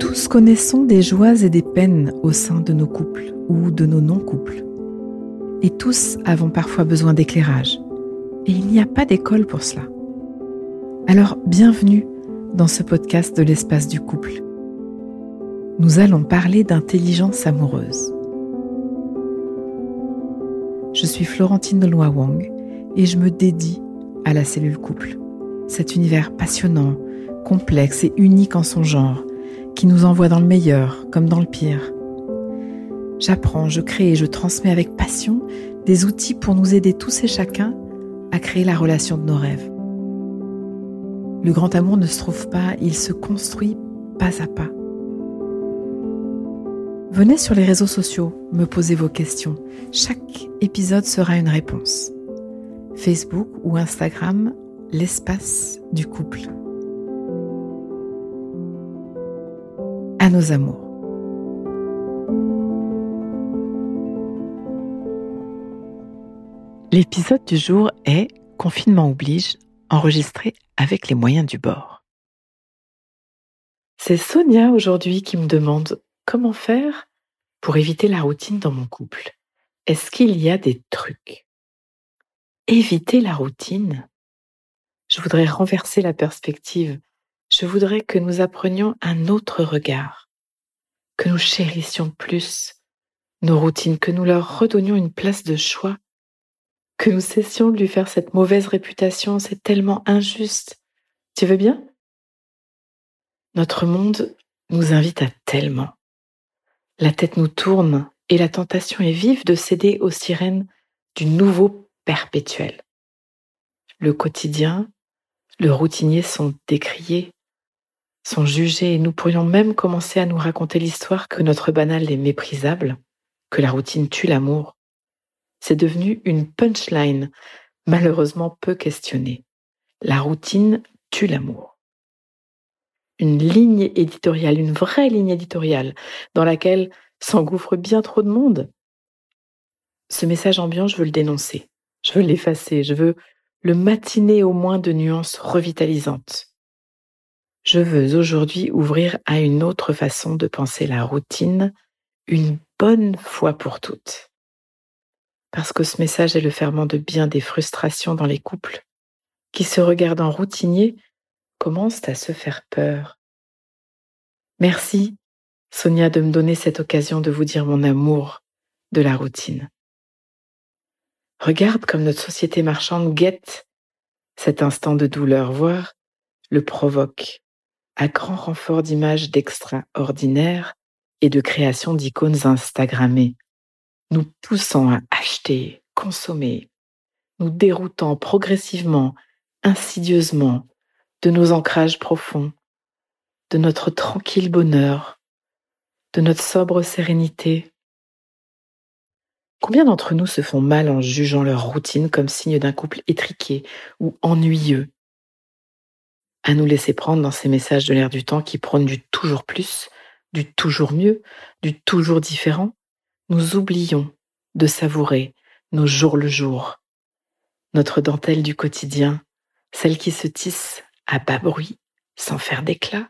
Tous connaissons des joies et des peines au sein de nos couples ou de nos non-couples. Et tous avons parfois besoin d'éclairage. Et il n'y a pas d'école pour cela. Alors bienvenue dans ce podcast de l'espace du couple. Nous allons parler d'intelligence amoureuse. Je suis Florentine de Wang et je me dédie à la cellule couple. Cet univers passionnant, complexe et unique en son genre, qui nous envoie dans le meilleur comme dans le pire. J'apprends, je crée et je transmets avec passion des outils pour nous aider tous et chacun à créer la relation de nos rêves. Le grand amour ne se trouve pas, il se construit pas à pas. Venez sur les réseaux sociaux, me poser vos questions. Chaque épisode sera une réponse. Facebook ou Instagram, l'espace du couple. À nos amours. L'épisode du jour est Confinement oblige, enregistré avec les moyens du bord. C'est Sonia aujourd'hui qui me demande comment faire pour éviter la routine dans mon couple. Est-ce qu'il y a des trucs? Éviter la routine? Je voudrais renverser la perspective. Je voudrais que nous apprenions un autre regard, que nous chérissions plus nos routines, que nous leur redonnions une place de choix que nous cessions de lui faire cette mauvaise réputation, c'est tellement injuste. Tu veux bien? Notre monde nous invite à tellement. La tête nous tourne et la tentation est vive de céder aux sirènes du nouveau perpétuel. Le quotidien, le routinier sont décriés, sont jugés et nous pourrions même commencer à nous raconter l'histoire que notre banal est méprisable, que la routine tue l'amour, c'est devenu une punchline, malheureusement peu questionnée. La routine tue l'amour. Une ligne éditoriale, une vraie ligne éditoriale, dans laquelle s'engouffre bien trop de monde. Ce message ambiant, je veux le dénoncer. Je veux l'effacer. Je veux le matiner au moins de nuances revitalisantes. Je veux aujourd'hui ouvrir à une autre façon de penser la routine, une bonne fois pour toutes parce que ce message est le ferment de bien des frustrations dans les couples, qui se regardant routiniers commencent à se faire peur. Merci, Sonia, de me donner cette occasion de vous dire mon amour de la routine. Regarde comme notre société marchande guette cet instant de douleur, voire le provoque, à grand renfort d'images d'extraordinaire et de création d'icônes Instagrammées nous poussant à acheter, consommer, nous déroutant progressivement, insidieusement de nos ancrages profonds, de notre tranquille bonheur, de notre sobre sérénité. Combien d'entre nous se font mal en jugeant leur routine comme signe d'un couple étriqué ou ennuyeux? À nous laisser prendre dans ces messages de l'air du temps qui prônent du toujours plus, du toujours mieux, du toujours différent, nous oublions de savourer nos jours le jour, notre dentelle du quotidien, celle qui se tisse à bas bruit, sans faire d'éclat,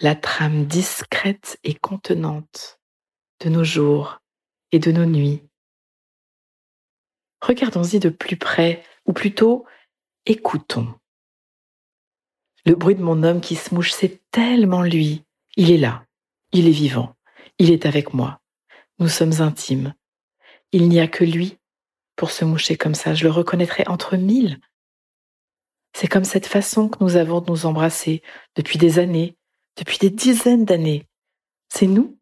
la trame discrète et contenante de nos jours et de nos nuits. Regardons-y de plus près, ou plutôt écoutons. Le bruit de mon homme qui se mouche, c'est tellement lui. Il est là, il est vivant, il est avec moi. Nous sommes intimes. Il n'y a que lui pour se moucher comme ça. Je le reconnaîtrai entre mille. C'est comme cette façon que nous avons de nous embrasser depuis des années, depuis des dizaines d'années. C'est nous,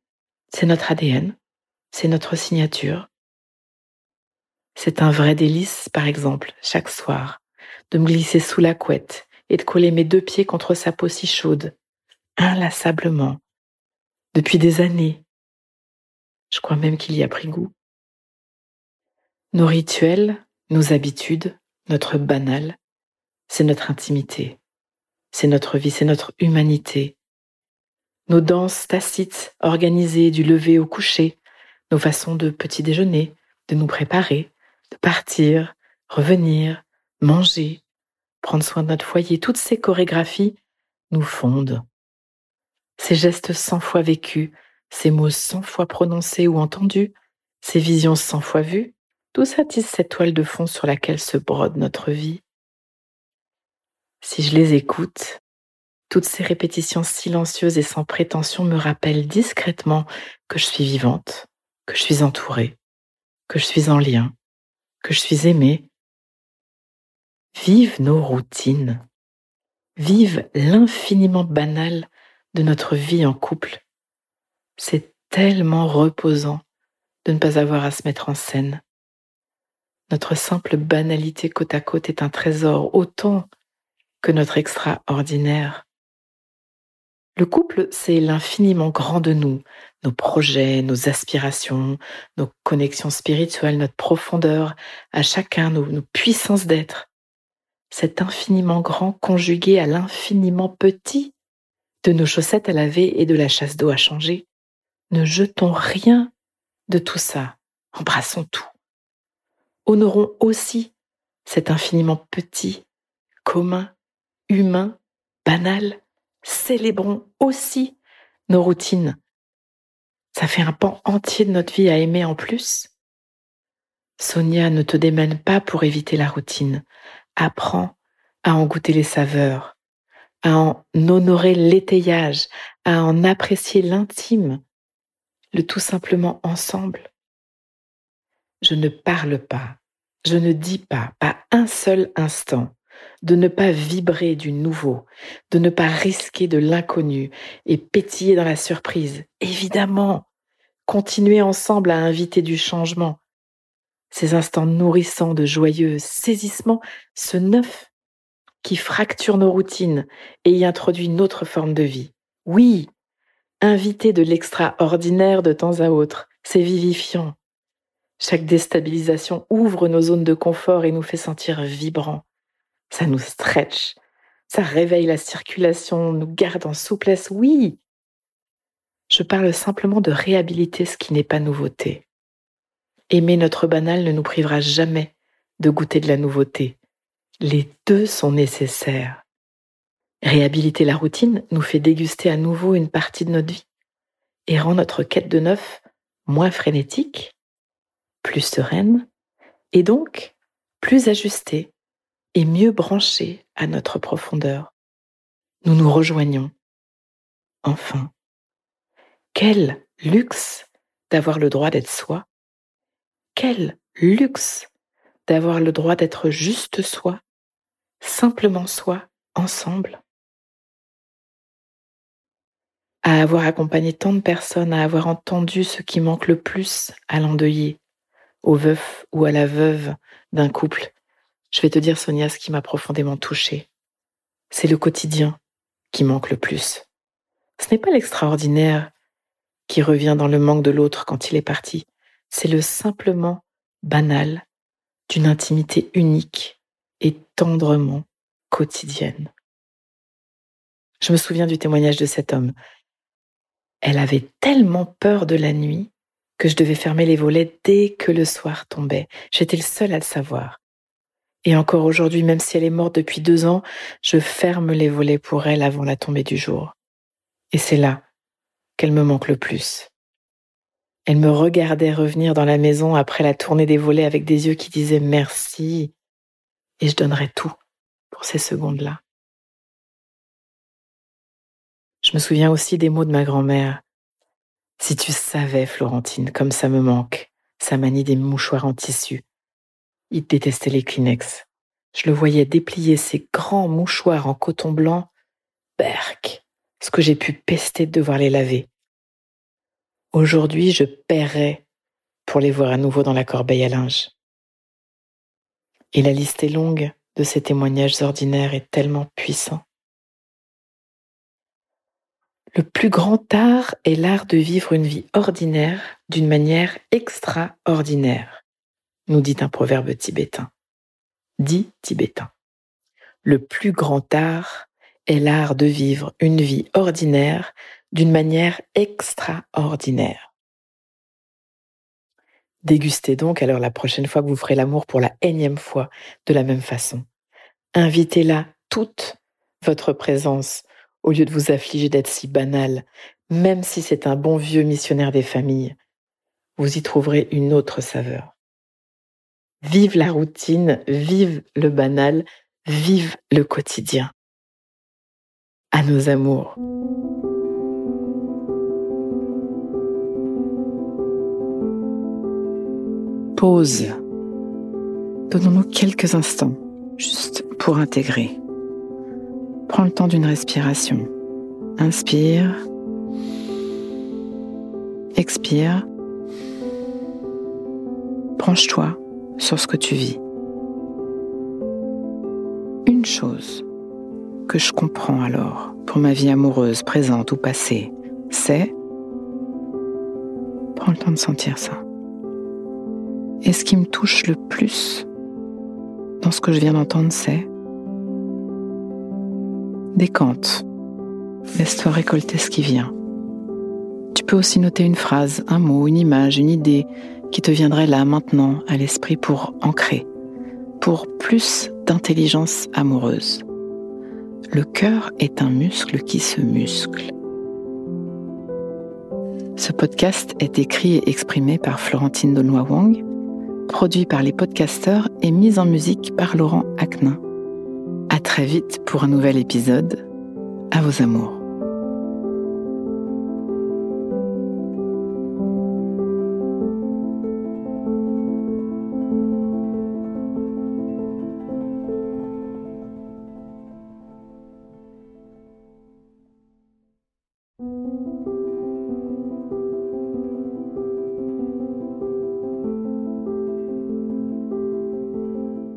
c'est notre ADN, c'est notre signature. C'est un vrai délice, par exemple, chaque soir, de me glisser sous la couette et de coller mes deux pieds contre sa peau si chaude, inlassablement, depuis des années, je crois même qu'il y a pris goût. Nos rituels, nos habitudes, notre banal, c'est notre intimité, c'est notre vie, c'est notre humanité. Nos danses tacites, organisées du lever au coucher, nos façons de petit déjeuner, de nous préparer, de partir, revenir, manger, prendre soin de notre foyer, toutes ces chorégraphies nous fondent. Ces gestes cent fois vécus, ces mots cent fois prononcés ou entendus, ces visions cent fois vues, tout ça cette toile de fond sur laquelle se brode notre vie. Si je les écoute, toutes ces répétitions silencieuses et sans prétention me rappellent discrètement que je suis vivante, que je suis entourée, que je suis en lien, que je suis aimée. Vive nos routines, vive l'infiniment banal de notre vie en couple. C'est tellement reposant de ne pas avoir à se mettre en scène. Notre simple banalité côte à côte est un trésor autant que notre extraordinaire. Le couple, c'est l'infiniment grand de nous, nos projets, nos aspirations, nos connexions spirituelles, notre profondeur, à chacun nos, puissances d'être. Cet infiniment grand conjugué à l'infiniment petit de nos chaussettes à laver et de la chasse d'eau à changer. Ne jetons rien de tout ça, embrassons tout. Honorons aussi cet infiniment petit, commun, humain, banal. Célébrons aussi nos routines. Ça fait un pan entier de notre vie à aimer en plus. Sonia, ne te démène pas pour éviter la routine. Apprends à en goûter les saveurs, à en honorer l'étayage, à en apprécier l'intime, le tout simplement ensemble. Je ne parle pas, je ne dis pas, pas un seul instant, de ne pas vibrer du nouveau, de ne pas risquer de l'inconnu et pétiller dans la surprise. Évidemment, continuer ensemble à inviter du changement. Ces instants nourrissants de joyeux saisissement, ce neuf qui fracture nos routines et y introduit une autre forme de vie. Oui, inviter de l'extraordinaire de temps à autre, c'est vivifiant. Chaque déstabilisation ouvre nos zones de confort et nous fait sentir vibrants. Ça nous stretch, ça réveille la circulation, nous garde en souplesse, oui. Je parle simplement de réhabiliter ce qui n'est pas nouveauté. Aimer notre banal ne nous privera jamais de goûter de la nouveauté. Les deux sont nécessaires. Réhabiliter la routine nous fait déguster à nouveau une partie de notre vie et rend notre quête de neuf moins frénétique, plus sereine et donc plus ajustée et mieux branchée à notre profondeur. Nous nous rejoignons. Enfin, quel luxe d'avoir le droit d'être soi. Quel luxe d'avoir le droit d'être juste soi, simplement soi, ensemble. À avoir accompagné tant de personnes, à avoir entendu ce qui manque le plus à l'endeuillé, au veuf ou à la veuve d'un couple, je vais te dire, Sonia, ce qui m'a profondément touchée. C'est le quotidien qui manque le plus. Ce n'est pas l'extraordinaire qui revient dans le manque de l'autre quand il est parti. C'est le simplement banal d'une intimité unique et tendrement quotidienne. Je me souviens du témoignage de cet homme. Elle avait tellement peur de la nuit que je devais fermer les volets dès que le soir tombait. J'étais le seul à le savoir. Et encore aujourd'hui, même si elle est morte depuis deux ans, je ferme les volets pour elle avant la tombée du jour. Et c'est là qu'elle me manque le plus. Elle me regardait revenir dans la maison après la tournée des volets avec des yeux qui disaient merci, et je donnerais tout pour ces secondes-là. Je me souviens aussi des mots de ma grand-mère. Si tu savais, Florentine, comme ça me manque, sa manie des mouchoirs en tissu. Il détestait les Kleenex. Je le voyais déplier ses grands mouchoirs en coton blanc. Berk, ce que j'ai pu pester de devoir les laver. Aujourd'hui, je paierais pour les voir à nouveau dans la corbeille à linge. Et la liste est longue de ces témoignages ordinaires et tellement puissants. Le plus grand art est l'art de vivre une vie ordinaire d'une manière extraordinaire, nous dit un proverbe tibétain. Dit tibétain. Le plus grand art est l'art de vivre une vie ordinaire d'une manière extraordinaire. Dégustez donc alors la prochaine fois que vous ferez l'amour pour la énième fois de la même façon. Invitez-la toute votre présence Au lieu de vous affliger d'être si banal, même si c'est un bon vieux missionnaire des familles, vous y trouverez une autre saveur. Vive la routine, vive le banal, vive le quotidien. À nos amours. Pause. Donnons-nous quelques instants, juste pour intégrer. Prends le temps d'une respiration. Inspire. Expire. Branche-toi sur ce que tu vis. Une chose que je comprends alors pour ma vie amoureuse, présente ou passée, c'est... Prends le temps de sentir ça. Et ce qui me touche le plus dans ce que je viens d'entendre, c'est... Décante. Laisse-toi récolter ce qui vient. Tu peux aussi noter une phrase, un mot, une image, une idée qui te viendrait là maintenant à l'esprit pour ancrer, pour plus d'intelligence amoureuse. Le cœur est un muscle qui se muscle. Ce podcast est écrit et exprimé par Florentine Donois Wang, produit par les podcasteurs et mis en musique par Laurent Aknin. À très vite pour un nouvel épisode. À vos amours.